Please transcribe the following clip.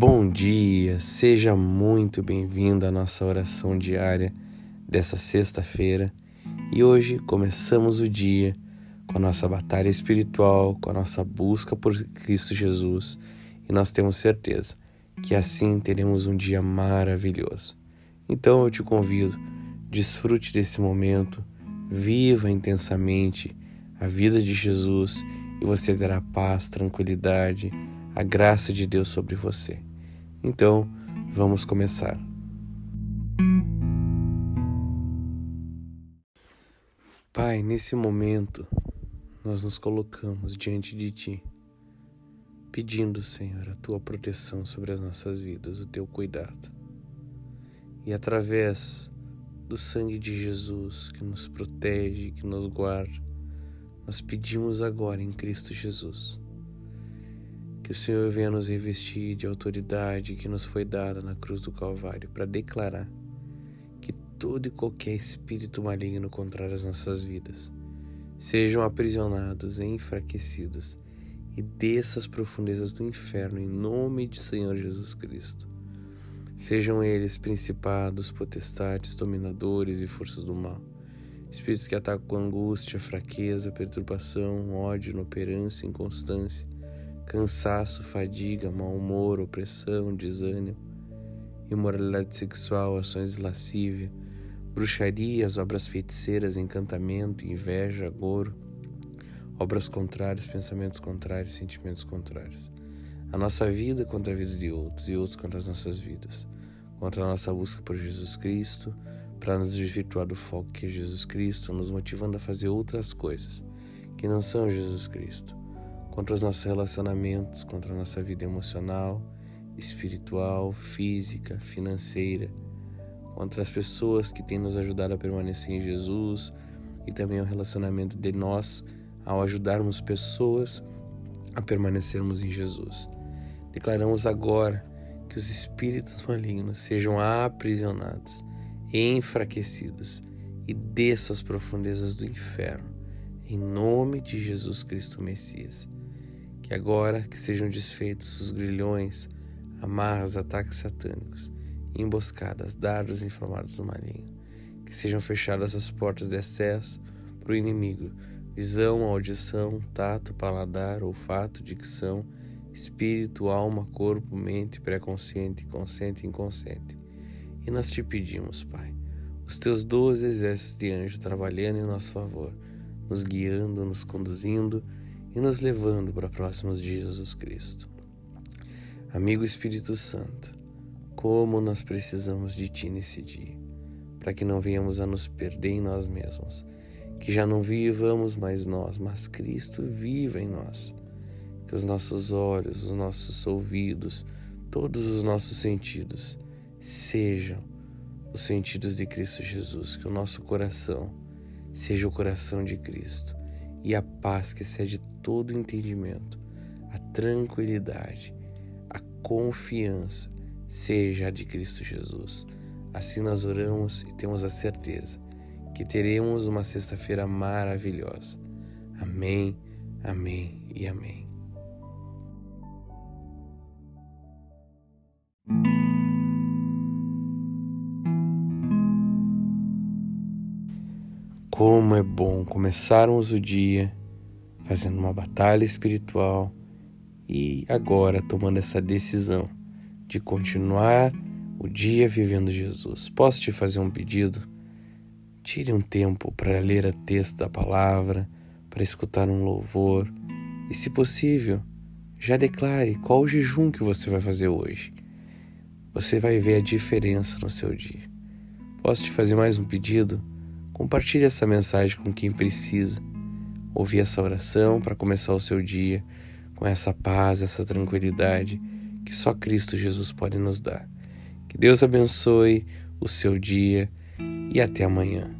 Bom dia, seja muito bem-vindo à nossa oração diária dessa sexta-feira e hoje começamos o dia com a nossa batalha espiritual, com a nossa busca por Cristo Jesus e nós temos certeza que assim teremos um dia maravilhoso. Então eu te convido, desfrute desse momento, viva intensamente a vida de Jesus e você terá paz, tranquilidade, a graça de Deus sobre você. Então, vamos começar. Pai, nesse momento, nós nos colocamos diante de Ti, pedindo, Senhor, a Tua proteção sobre as nossas vidas, o Teu cuidado. E através do sangue de Jesus que nos protege, que nos guarda, nós pedimos agora em Cristo Jesus que o Senhor venha nos revestir de autoridade que nos foi dada na cruz do Calvário para declarar que todo e qualquer espírito maligno contrário às nossas vidas sejam aprisionados e enfraquecidos e desçam as profundezas do inferno em nome de Senhor Jesus Cristo. Sejam eles principados, potestades, dominadores e forças do mal, espíritos que atacam com angústia, fraqueza, perturbação, ódio, inoperância, inconstância cansaço, fadiga, mau humor, opressão, desânimo, imoralidade sexual, ações de lascívia, bruxarias, obras feiticeiras, encantamento, inveja, goro, obras contrárias, pensamentos contrários, sentimentos contrários. A nossa vida contra a vida de outros e outros contra as nossas vidas, contra a nossa busca por Jesus Cristo, para nos desvirtuar do foco que é Jesus Cristo, nos motivando a fazer outras coisas que não são Jesus Cristo contra os nossos relacionamentos, contra a nossa vida emocional, espiritual, física, financeira, contra as pessoas que têm nos ajudado a permanecer em Jesus e também o relacionamento de nós ao ajudarmos pessoas a permanecermos em Jesus. Declaramos agora que os espíritos malignos sejam aprisionados, enfraquecidos e desçam às profundezas do inferno, em nome de Jesus Cristo Messias que agora que sejam desfeitos os grilhões, amarras, ataques satânicos, emboscadas, dardos inflamados do maligno, que sejam fechadas as portas de acesso para o inimigo, visão, audição, tato, paladar, olfato, dicção, espírito, alma, corpo, mente, pré-consciente, consciente e inconsciente. E nós te pedimos, Pai, os teus doze exércitos de anjos trabalhando em nosso favor, nos guiando, nos conduzindo e nos levando para próximos de Jesus Cristo. Amigo Espírito Santo, como nós precisamos de Ti nesse dia, para que não venhamos a nos perder em nós mesmos, que já não vivamos mais nós, mas Cristo viva em nós. Que os nossos olhos, os nossos ouvidos, todos os nossos sentidos sejam os sentidos de Cristo Jesus, que o nosso coração seja o coração de Cristo e a paz que excede todo entendimento, a tranquilidade, a confiança seja a de Cristo Jesus. Assim nós oramos e temos a certeza que teremos uma sexta-feira maravilhosa. Amém, amém e amém. Como é bom começarmos o dia fazendo uma batalha espiritual e agora tomando essa decisão de continuar o dia vivendo Jesus. Posso te fazer um pedido? Tire um tempo para ler o texto da palavra, para escutar um louvor e, se possível, já declare qual o jejum que você vai fazer hoje. Você vai ver a diferença no seu dia. Posso te fazer mais um pedido? Compartilhe essa mensagem com quem precisa ouvir essa oração para começar o seu dia com essa paz, essa tranquilidade que só Cristo Jesus pode nos dar. Que Deus abençoe o seu dia e até amanhã.